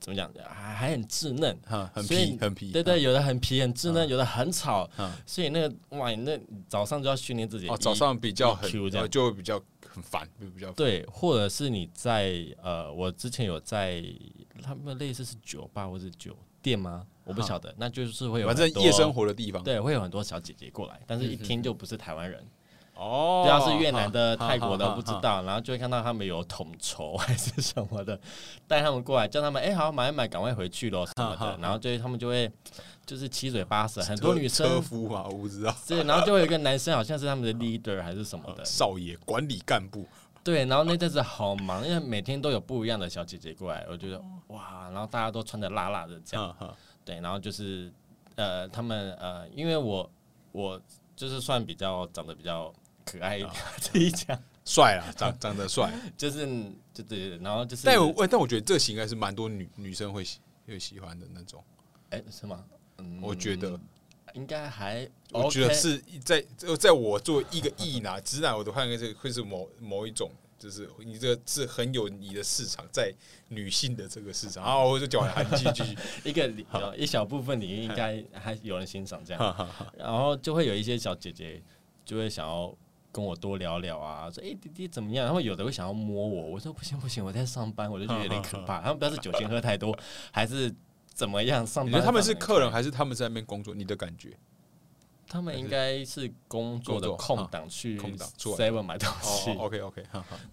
怎么讲，还还很稚嫩。哈，很皮很皮，对对，有的很皮很稚嫩，嗯有的很吵，嗯所以那个哇，那早上就要训练自己。哦，早上比较很 EQ 这样呃就会比较很烦，就比较对，或者是你在呃，我之前有在他们类似是酒吧或者酒店吗？我不晓得，那就是会有反正夜生活的地方，对，会有很多小姐姐过来，但是一听就不是台湾人，哦，对啊，是越南的、泰国的，不知道，然后就会看到他们有统筹还是什么的，带他们过来，叫他们哎、好买一买，赶快回去咯什么的。然后就他们就会就是七嘴八舌，很多女生车夫嘛，我不知道，(laughs) 对，然后就会有一个男生好像是他们的 (laughs) leader 还是什么的，少爷管理干部，对，然后那阵子好忙，因为每天都有不一样的小姐姐过来，我觉得哇，然后大家都穿的辣辣的这样，对，然后就是呃，他们呃，因为我我就是算比较长得比较可爱一点，这一讲。(laughs) 帅啊，长长得帅。就是就对，然后就是，但我但我觉得这型应该是蛮多女女生会喜会喜欢的那种，哎、是吗？嗯我觉得应该还，我觉得是在在我作为一个异男 (laughs) 直男，我的话应该是会是某某一种，就是你这个是很有你的市场在女性的这个市场。然后 (laughs) 我就讲完了，你继续继续。(laughs) 一个一小部分领域应该还有人欣赏这样，然后就会有一些小姐姐就会想要跟我多聊聊啊，说哎、弟弟怎么样？然后有的会想要摸我，我说不行不行，我在上班，我就觉得有点可怕。他们不知道是酒精喝太多还是怎么样，上班你觉得他们是客人还是他们在那边工作？你的感觉？他们应该是工作的空档去 Seven 买东西，哦，OK OK。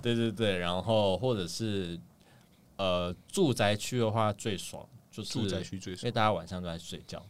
对对对，然后或者是呃住宅区的话最爽，就是住宅区最爽。因为大家晚上都在睡觉，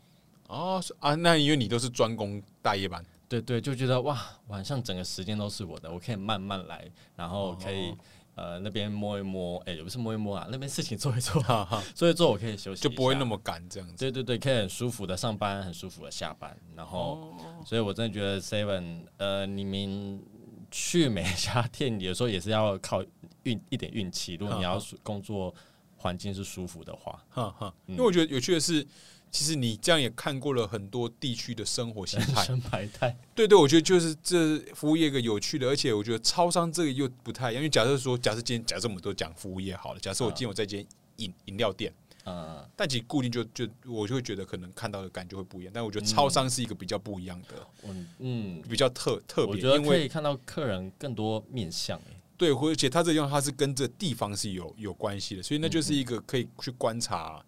哦啊，那因为你都是专攻大夜班，对对，就觉得哇，晚上整个时间都是我的，我可以慢慢来，然后可以、哦呃那边摸一摸，哎、也不是摸一摸啊，那边事情做一做，哈 (laughs) 哈，做一做我可以休息，就不会那。么赶这样子。对对对，可以很舒服的上班，很舒服的下班，然后，哦，所以我真的觉得 Seven，呃，你们去每一家店，有时候也是要靠运一点运气。如果你要舒工作环境是舒服的话，哈哈，嗯因为我觉得有趣的是，其实你这样也看过了很多地区的生活形态。生百态，对对，我觉得就是这服务业一个有趣的，而且我觉得超商这个又不太一样。因为假设说，假设今天假设我们都讲服务业好了，假设我今天我在一间饮饮料店，嗯，但其实固定就就我就会觉得可能看到的感觉会不一样。但我觉得超商是一个比较不一样的，嗯嗯，比较特特别，我觉得因为可以看到客人更多面相、欸，对，而且它这个地方它是跟这地方是有有关系的，所以那就是一个可以去观察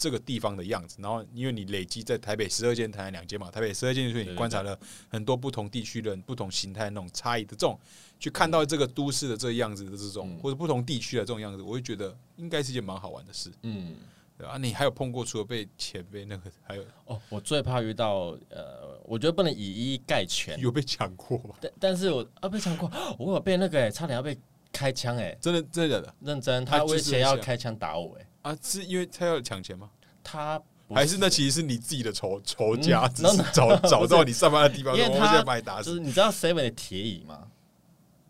这个地方的样子。然后因为你累积在台北十二间、台南两间嘛，台北十二间，所以对对你观察了很多不同地区的不同形态那种差异的这种，去看到这个都市的这个样子的这种，嗯或者不同地区的这种样子，我就觉得应该是一件蛮好玩的事。嗯。对啊，你还有碰过除了被钱被那个，还有哦，我最怕遇到呃，我觉得不能以一概全，有被抢过吗？但但是我啊被抢过，(gasps) 我有被那个哎、差点要被开枪哎、真的真的假的认真，他威胁要想开枪打我哎、啊？是因为他要抢钱吗？他不还是那其实是你自己的仇仇家，(laughs) 嗯只是找找到你上班的地方，因为他现在把你打死。就是你知道 Seven 的铁椅吗？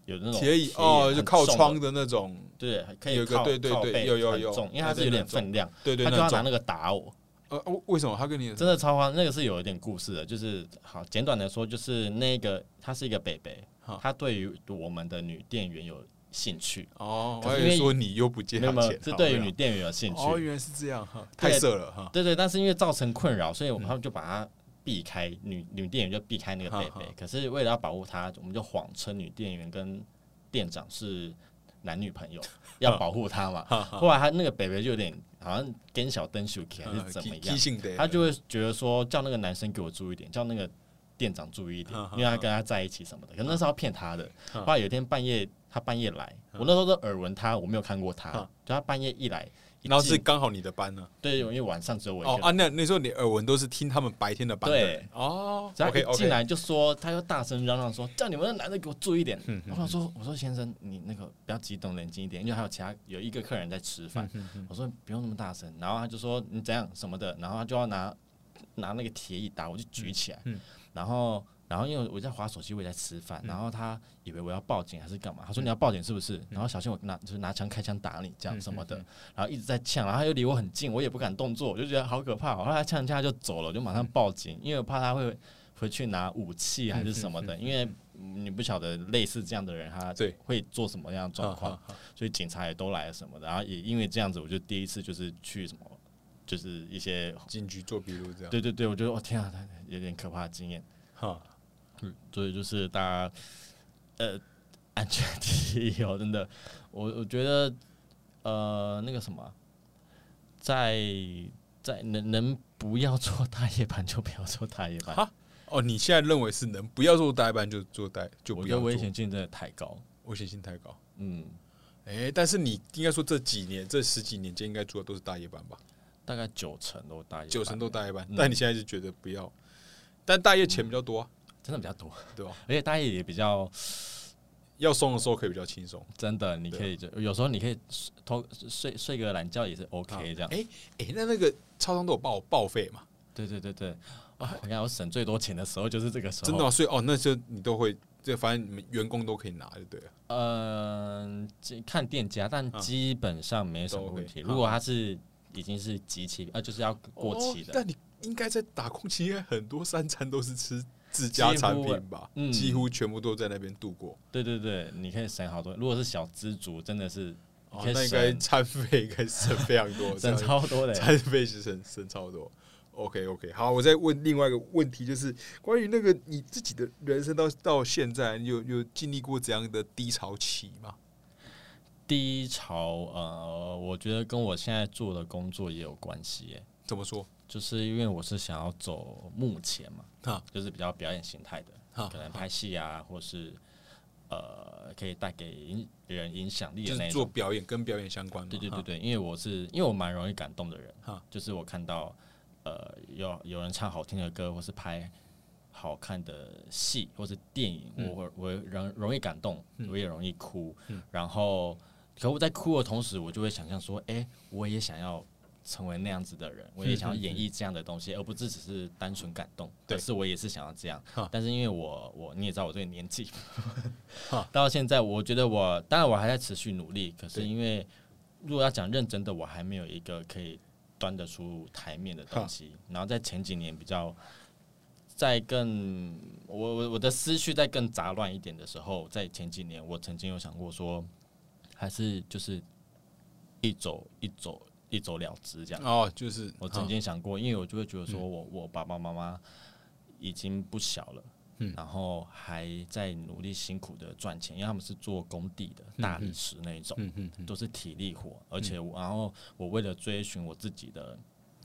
有那种铁椅哦，就靠窗，的那种，对，可以有一个靠对对对有有有，因为它有点分量，对对，他就要拿那个打我，呃，为什么他跟你真的超欢。那个是有一点故事的，就是好简短的说，就是那个他是一个北北好，他对于我们的女店员有兴趣，哦，可是因为我还以说你又不借没有没有他钱，好没有。是对于女店员有兴趣。哦，原来是这样哈，太色了哈，对对，但是因为造成困扰，所以我们他们就把他避开女女店员就避开那个哈北北，可是为了要保护她，我们就谎称女店员跟店长是男女朋友，要保护她嘛。后来他那个北北就有点好像跟小灯秀起还是怎么样，他就会觉得说叫那个男生给我注意一点，叫那个店长注意一点因为他跟他在一起什么的。可能那是要骗他的。后来有一天半夜，他半夜来，我那时候都耳闻他，我没有看过他哈，就他半夜一来，然后是刚好你的班呢。对，因为晚上只有我一个人。哦啊，那那时候你耳闻都是听他们白天的班的人哦。只要 OK 一进来就说，他又大声嚷嚷说：“叫你们那男的给我注意一点。嗯”我想说：“我说先生，你那个不要激动，冷静一点，因为还有其他有一个客人在吃饭。嗯我说：“不用那么大声。”然后他就说：“你怎样什么的？”然后他就要拿拿那个铁椅打我，就举起来。嗯然后然后因为我在划手机，我也在吃饭，然后他以为我要报警还是干嘛？他说：“你要报警是不是？”然后小心我拿就是拿枪开枪打你这样什么的。然后一直在呛，然后他又离我很近，我也不敢动作，我就觉得好可怕、哦。后来他呛一下就走了，我就马上报警，因为我怕他会回去拿武器还是什么的，因为你不晓得类似这样的人他对会做什么样的状况，所以警察也都来了什么的。然后也因为这样子，我就第一次就是去什么，就是一些警局做笔录这样。对对对，我觉得我、哦、天啊，有点可怕的经验。哈，嗯，所以就是大家呃安全第一哦，真的，我我觉得呃那个什么，在在能能不要做大夜班就不要做大夜班。哈哦，你现在认为是能不要做大夜班就做大就不要做险性真的太高。危险性太高。嗯，哎，但是你应该说这几年这十几年间应该做的都是大夜班吧？大概九成都大夜班，九成都大夜班嗯，但你现在就觉得不要，但大夜钱比较多啊，真的比较多，对吧？而且大家也比较要松的时候可以比较轻松。真的，你可以就有时候你可以偷睡睡个懒觉也是 OK 这样。哎哎，那那个超商都有报报废嘛？对对对对，啊，你看我省最多钱的时候就是这个时候。真的吗？所以哦，那就你都会，这反正你们员工都可以拿就对了。嗯，这看店家，但嗯基本上没什么问题。如果他是已经是集期，呃，就是要过期的，哦但你应该在打工期间很多三餐都是吃自家产品吧？嗯几乎全部都在那边度过。对对对，你可以省好多。如果是小资族，真的是哦那应该餐费应该省非常多，(laughs) 省超多的。餐费是省省超多。OK OK，好，我再问另外一个问题，就是关于那个你自己的人生到到现在，你有有经历过怎样的低潮期吗？低潮，呃，我觉得跟我现在做的工作也有关系耶。怎么说？就是因为我是想要走幕前嘛，哈。就是比较表演形态的，哈可能拍戏啊，或是呃，可以带给影人影响力的那一种。做表演，跟表演相关对对对对，因为我是因为我蛮容易感动的人哈，就是我看到呃有有人唱好听的歌，或是拍好看的戏或是电影，嗯。我会我会容容易感动，嗯。我也容易哭嗯，然后可我在哭的同时，我就会想象说，哎，我也想要。成为那样子的人，我也想要演绎这样的东西，而不是只是单纯感动。对。可是我也是想要这样，但是因为我我你也知道我这个年纪，(laughs) (laughs) 到现在我觉得我当然我还在持续努力，可是因为如果要讲认真的，我还没有一个可以端得出台面的东西。然后在前几年比较在更我我我的思绪在更杂乱一点的时候，在前几年我曾经有想过说，还是就是一走一走一走了之这样。哦，就是我曾经想过，因为我就会觉得说嗯。我我爸爸妈妈已经不小了，嗯。然后还在努力辛苦的赚钱，因为他们是做工地的大理石那一种，嗯嗯嗯。都是体力活，而且然后我为了追寻我自己的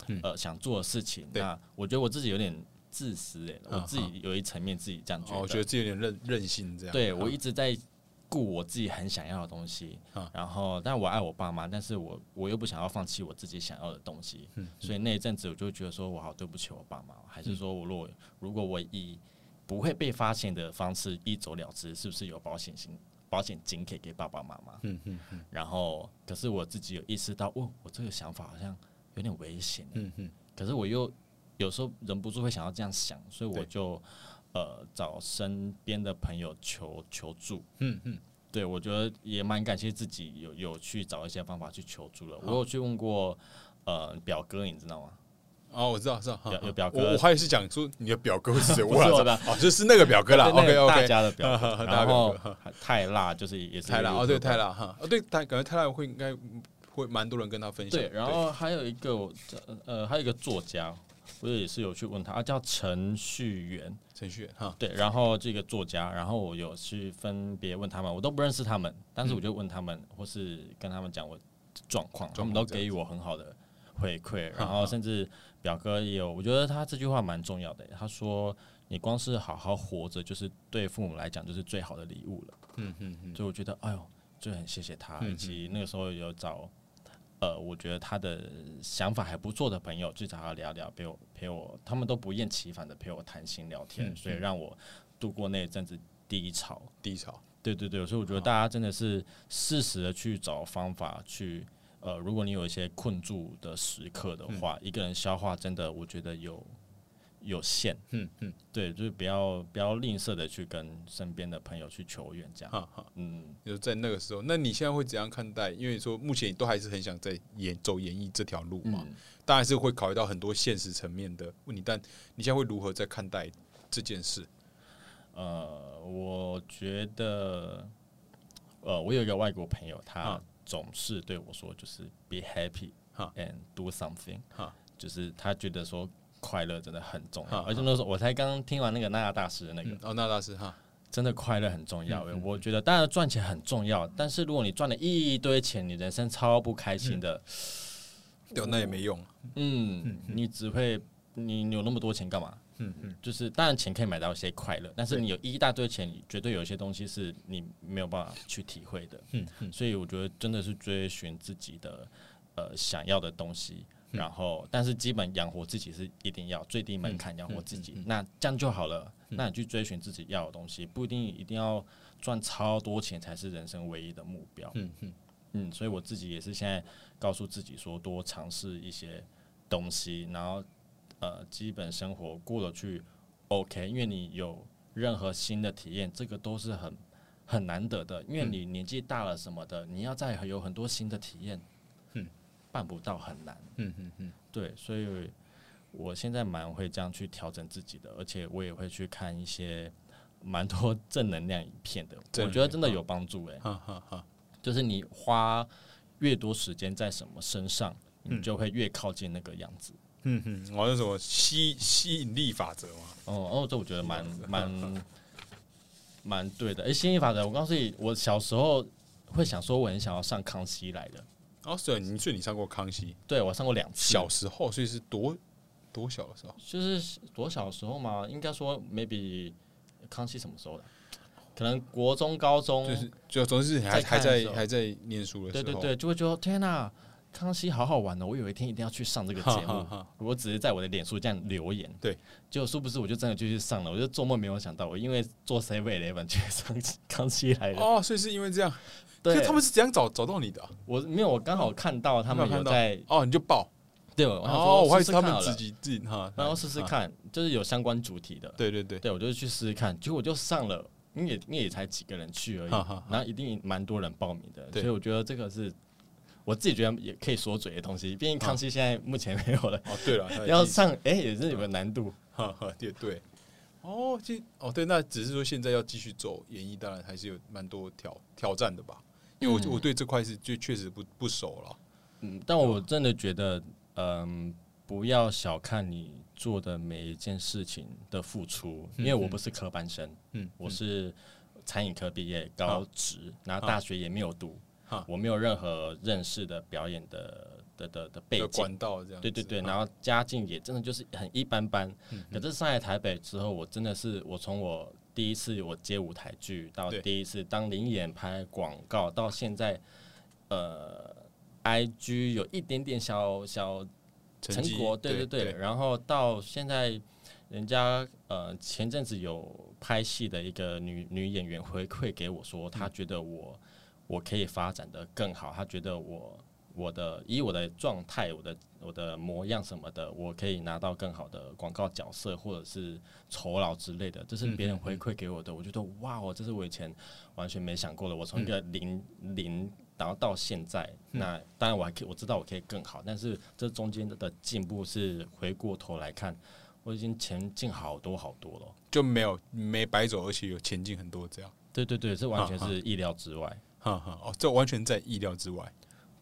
嗯。呃想做的事情，那我觉得我自己有点自私我自己有一层面自己这样觉得，我觉得自己有点任任性这样。对我一直在顾我自己很想要的东西啊，然后但我爱我爸妈，但是我我又不想要放弃我自己想要的东西，嗯。所以那一阵子我就觉得说我好对不起我爸妈，还是说我如果如果我以不会被发现的方式一走了之，是不是有保险金保险金可以给爸爸妈妈？嗯嗯嗯。然后可是我自己有意识到，哦，我这个想法好像有点危险，嗯嗯。可是我又有时候忍不住会想要这样想，所以我对。就呃找身边的朋友求求助。嗯嗯，对，我觉得也蛮感谢自己有有去找一些方法去求助了。我有去问过呃表哥，你知道吗？哦，我知道，知道，有表哥我我还是讲说你的表哥是谁，(laughs) 我的哪知道哦，就是那个表哥啦。OK 大家的表哥，(laughs) 太辣就是也是太辣哦，对太辣。哈，哦对，泰感觉太辣会应该会蛮多人跟他分享。对，然后还有一个我呃，还有一个作家，我也是有去问他，啊，叫程序员，程序员哈，对，然后这个作家，然后我有去分别问他们，我都不认识他们，但是我就问他们，或是跟他们讲我状况，他们都给予我很好的回馈，然后甚至表哥也有，我觉得他这句话蛮重要的，他说你光是好好活着，就是对父母来讲就是最好的礼物了。嗯嗯嗯，所以我觉得，哎呦，就很谢谢他，以及那个时候有找。呃，我觉得他的想法还不错的朋友，去找他聊聊，陪我陪我，他们都不厌其烦的陪我谈心聊天，所以让我度过那一阵子低潮。低潮，对对对，所以我觉得大家真的是适时的去找方法去，呃，如果你有一些困住的时刻的话，一个人消化真的，我觉得有。有限，嗯嗯，对，就是不要不要吝啬的去跟身边的朋友去求援，这样，哈哈，嗯，就在那个时候，那你现在会怎样看待？因为说目前你都还是很想在演走演艺这条路嘛，当然是会考虑到很多现实层面的问题，但你现在会如何在看待这件事？呃，我觉得，呃，我有一个外国朋友，他总是对我说，就是 be happy and do something，哈，就是他觉得说。快乐真的很重要，而且那时候我才刚听完那个娜娜大师的那个哦，娜大师哈，真的快乐很重要。我觉得当然赚钱很重要，但是如果你赚了一堆钱，你人生超不开心的，对，那也没用。嗯，你只会你有那么多钱干嘛？嗯嗯，就是当然钱可以买到一些快乐，但是你有一大堆钱，你绝对有一些东西是你没有办法去体会的。嗯嗯，所以我觉得真的是追寻自己的呃想要的东西。然后，但是基本养活自己是一定要最低门槛养活自己，那这样就好了。那你去追寻自己要的东西，不一定一定要赚超多钱才是人生唯一的目标。嗯嗯嗯，所以我自己也是现在告诉自己说，多尝试一些东西，然后呃，基本生活过得去 OK。因为你有任何新的体验，这个都是很很难得的。因为你年纪大了什么的，你要再有很多新的体验。办不到很难，嗯嗯嗯，对，所以我现在蛮会这样去调整自己的，而且我也会去看一些蛮多正能量影片的，我觉得真的有帮助哎，哈哈哈，就是你花越多时间在什么身上，你就会越靠近那个样子，嗯哼，我那什么吸吸引力法则嘛，哦哦，这我觉得蛮蛮蛮对的，哎，吸引力法则，我告诉你，我小时候会想说，我很想要上康熙来的。哦，所以你上过康熙？对，我上过两次。小时候，所以是多多小的时候？就是多小的时候嘛？应该说，maybe 康熙什么时候的？可能国中、高中，就是就总是还还在还在念书的时候。对对对，就会觉得天哪，康熙好好玩哦！我有一天一定要去上这个节目。我只是在我的脸书这样留言，对，结果殊不知我就真的就去上了。我就做梦没有想到，我因为做 C 位的本去上康熙来了。哦，所以是因为这样。对，他们是怎样找找到你的？我没有，我刚好看到他们有在哦，你就报。对，哦，我还是他们自己自己哈，然后试试看，就是有相关主题的。对对对，对我就是去试试看，结果我就上了，因为因为也才几个人去而已，然后一定蛮多人报名的，所以我觉得这个是我自己觉得也可以说嘴的东西。毕竟康熙现在目前没有了。哦，对了，(laughs) 要上哎也是有个难度。哈 (laughs) 哈，对对。哦，这哦对，那只是说现在要继续走演艺，当然还是有蛮多挑挑战的吧。因为我我对这块是就确实不不熟了，嗯，但我真的觉得，嗯，不要小看你做的每一件事情的付出，因为我不是科班生，嗯，我是餐饮科毕业，高职，然后大学也没有读，我没有任何认识的表演的的的的背景。管道这样，对对对，然后家境也真的就是很一般般，可是上来台北之后，我真的是我从我。第一次我接舞台剧，到第一次当领演拍广告，到现在，呃，I G 有一点点小小成果，对对对，然后到现在，人家呃前阵子有拍戏的一个女女演员回馈给我说，她觉得我我可以发展的更好，他觉得我。我的以我的状态，我的我的模样什么的，我可以拿到更好的广告角色，或者是酬劳之类的，这是别人回馈给我的。我觉得哇，哦，这是我以前完全没想过的。我从一个零零，然后到现在，那当然我还可以，我知道我可以更好，但是这中间的进步是回过头来看，我已经前进好多好多了，就没有没白走，而且有前进很多这样。对对对，这完全是意料之外。哈哈，哦，这完全在意料之外。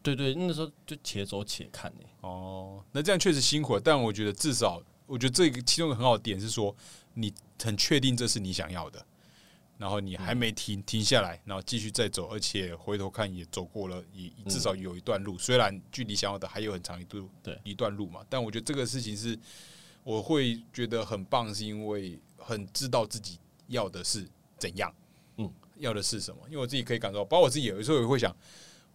对对，那时候就且走且看呢。哦，那这样确实辛苦，但我觉得至少我觉得这个其中一个很好的点是说，你很确定这是你想要的，然后你还没停停下来，然后继续再走，而且回头看也走过了，也至少有一段路，虽然距离想要的还有很长一段对一段路嘛，但我觉得这个事情是我会觉得很棒，是因为很知道自己要的是怎样，嗯，要的是什么，因为我自己可以感受到，包括我自己有的时候也会想，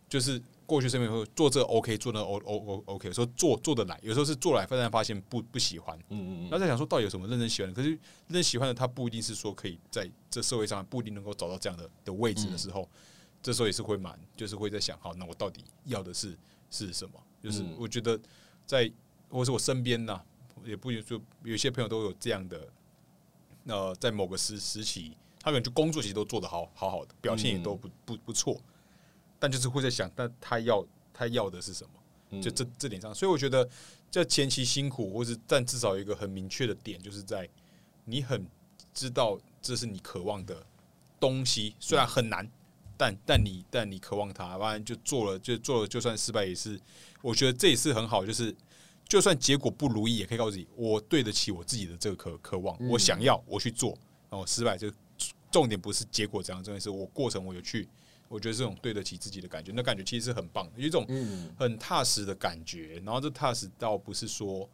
就是。过去身边会做这个 OK，做那 O O O OK，说做做得来，有时候是做来，发现发现不不喜欢，嗯嗯嗯，那在想说到底有什么认真喜欢的？可是认真喜欢的他不一定是说可以在这社会上不一定能够找到这样的的位置的时候，这时候也是会蛮就是会在想，好，那我到底要的是是什么？就是嗯我觉得在或是我身边呐、也不一定说有些朋友都有这样的，呃，在某个时时期，他可能就工作其实都做得好好好的，表现也都不不不错，但就是会在想，但他要他要的是什么？嗯。就这这点上，所以我觉得这前期辛苦，或是但至少有一个很明确的点，就是在你很知道这是你渴望的东西，虽然很难，但但你但你渴望它，不然就做了，就做了，就算失败也是，我觉得这也是很好，就是就算结果不如意，也可以告诉自己，我对得起我自己的这个渴渴望，我想要我去做，然后失败就重点不是结果怎样，重点是我过程我有去。我觉得这种对得起自己的感觉，那感觉其实是很棒的，有一种嗯很踏实的感觉。然后这踏实倒不是说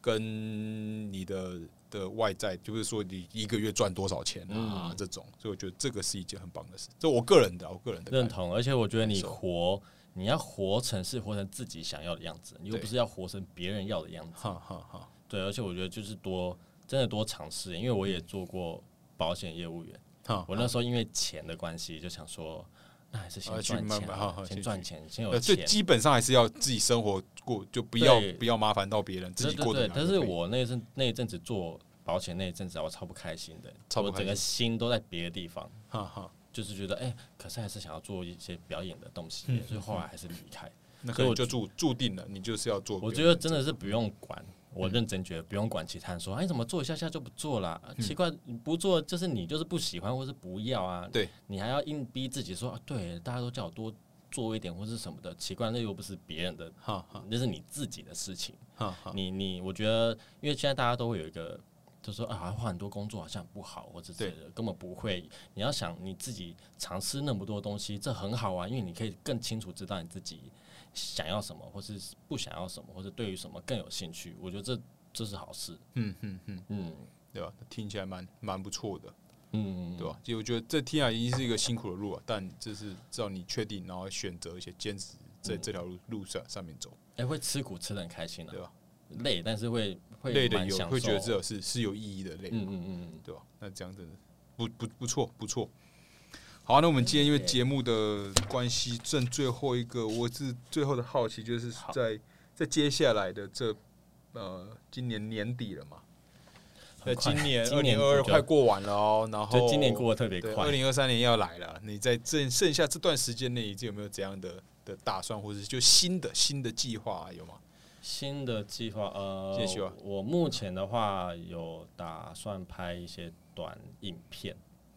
跟你的的外在，就是说你一个月赚多少钱啊、嗯这种。所以我觉得这个是一件很棒的事。这我个人的，我个人的。认同，而且我觉得你活，你要活成是活成自己想要的样子，你又不是要活成别人要的样子。哈哈哈，对，而且我觉得就是多真的多尝试，因为我也做过保险业务员，哈我那时候因为钱的关系，就想说，那还是先赚钱好了，慢慢好好先赚钱，先有钱，最钱。基本上还是要自己生活过，就不要不要麻烦到别人，自己过得但是我那一阵那一阵子做保险那一阵子啊，我超不开心的，超不开心我整个心都在别的地方，哈哈，就是觉得哎、可是还是想要做一些表演的东西，嗯所以后来还是离开。那可所以我能就注注定了，你就是要做。我觉得真的是不用管，我认真觉得不用管其他人说，哎，怎么做一下下就不做了？啊奇怪，你不做就是你就是不喜欢或是不要啊？对，你还要硬逼自己说，啊，对，大家都叫我多做一点或是什么的，奇怪，那又不是别人的，那是你自己的事情。你你，我觉得，因为现在大家都会有一个。就说啊，换很多工作好像不好，或者之类的，根本不会。你要想你自己尝试那么多东西，这很好啊，因为你可以更清楚知道你自己想要什么，或是不想要什么，或者对于什么更有兴趣。我觉得这这是好事。嗯嗯嗯，嗯对吧？听起来蛮蛮不错的。嗯，对吧？其实我觉得这听起来已经是一个辛苦的路啊，但这是只要你确定，然后选择一些坚持在这条路路上上面走，哎、会吃苦吃的很开心的、对吧？累，但是会会累的有会觉得这是是有意义的累，嗯嗯嗯对吧？那这样真的不不不错不错。好，那我们今天因为节目的关系，剩最后一个，我是最后的好奇，就是在在接下来的这呃今年年底了嘛？那今年二年零二二快过完了哦，然后就今年过得特别，快二。零二三年要来了，你在这剩下这段时间内，有没有怎样的的打算，或者是就新的新的计划、有吗？新的计划，呃新的计划，我目前的话有打算拍一些短影片、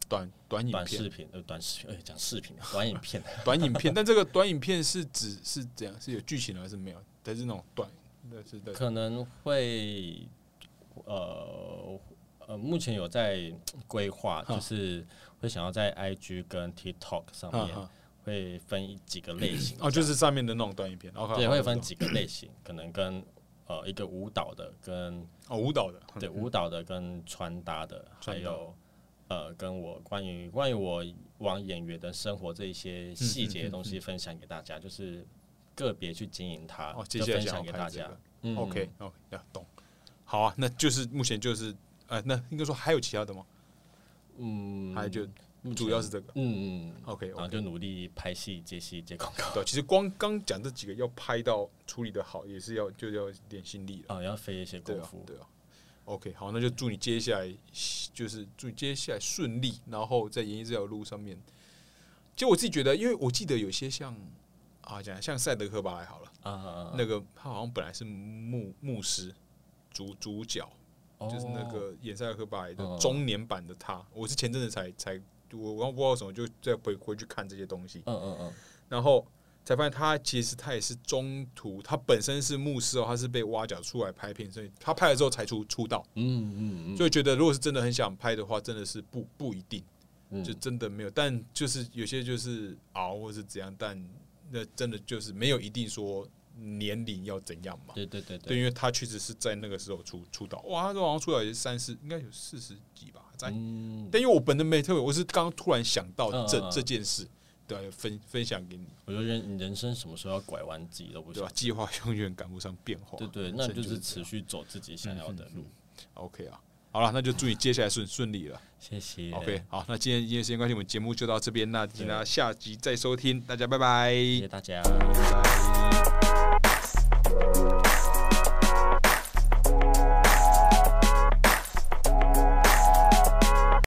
短短影短视，频，呃，短视频，呃，讲视频，短影片，(laughs) 短影片，但这个短影片是指是怎样？是有剧情的还是没有？但是那种短的？是的，可能会，呃呃，目前有在规划，就是会想要在 IG 跟 TikTok 上面会分几个类型，哦，就是上面的那种短影片，然后对，会分几个类型，(laughs) 可能跟呃一个舞蹈的跟哦舞蹈的，对 (laughs) 舞蹈的跟穿搭的，还有呃跟我关于关于我往演员的生活这一些细节的东西分享给大家，就是个别去经营它，哦，接就分享给大家拍这个。嗯 OK OK，呀，懂。好啊，那就是目前就是呃，那应该说还有其他的吗？嗯，还就主要是这个。嗯嗯，OK 然后就努力拍戏、接戏、接广告。对，其实光刚讲这几个要拍到处理的好，也是要就要点心力了。啊，要费一些功夫，。对啊。OK，好，那就祝你接下来就是祝你接下来顺利，然后在演艺这条路上面。其实我自己觉得，因为我记得有些像啊，讲像赛德克巴莱好了，啊，那个他好像本来是牧牧师主主角，就是那哦个演赛德克巴莱的嗯中年版的他。我是前阵子才才我我不知道为什么就再回回去看这些东西，嗯嗯嗯，然后才发现他其实他也是中途，他本身是牧师哦，他是被挖角出来拍片，所以他拍了之后才出出道。嗯嗯嗯，所以觉得如果是真的很想拍的话，真的是不不一定，嗯。就真的没有。但就是有些就是熬或是怎样，但那真的就是没有一定说年龄要怎样嘛。对对对对，因为他确实是在那个时候出出道，哇，他说好像出道也是三四，应该有四十几吧，在。嗯，但因为我本人没特别，我是刚刚突然想到这、这件事，对，分分享给你，我觉得人你人生什么时候要拐弯自己都不晓得？？对吧计划永远赶不上变化，对对，人那就是持续走自己想要的路。OK 啊。好了，那就祝你接下来顺顺利了。谢谢。OK，好，那今天因为时间关系，我们节目就到这边，那请大家下集再收听，大家拜拜。谢谢大家。拜拜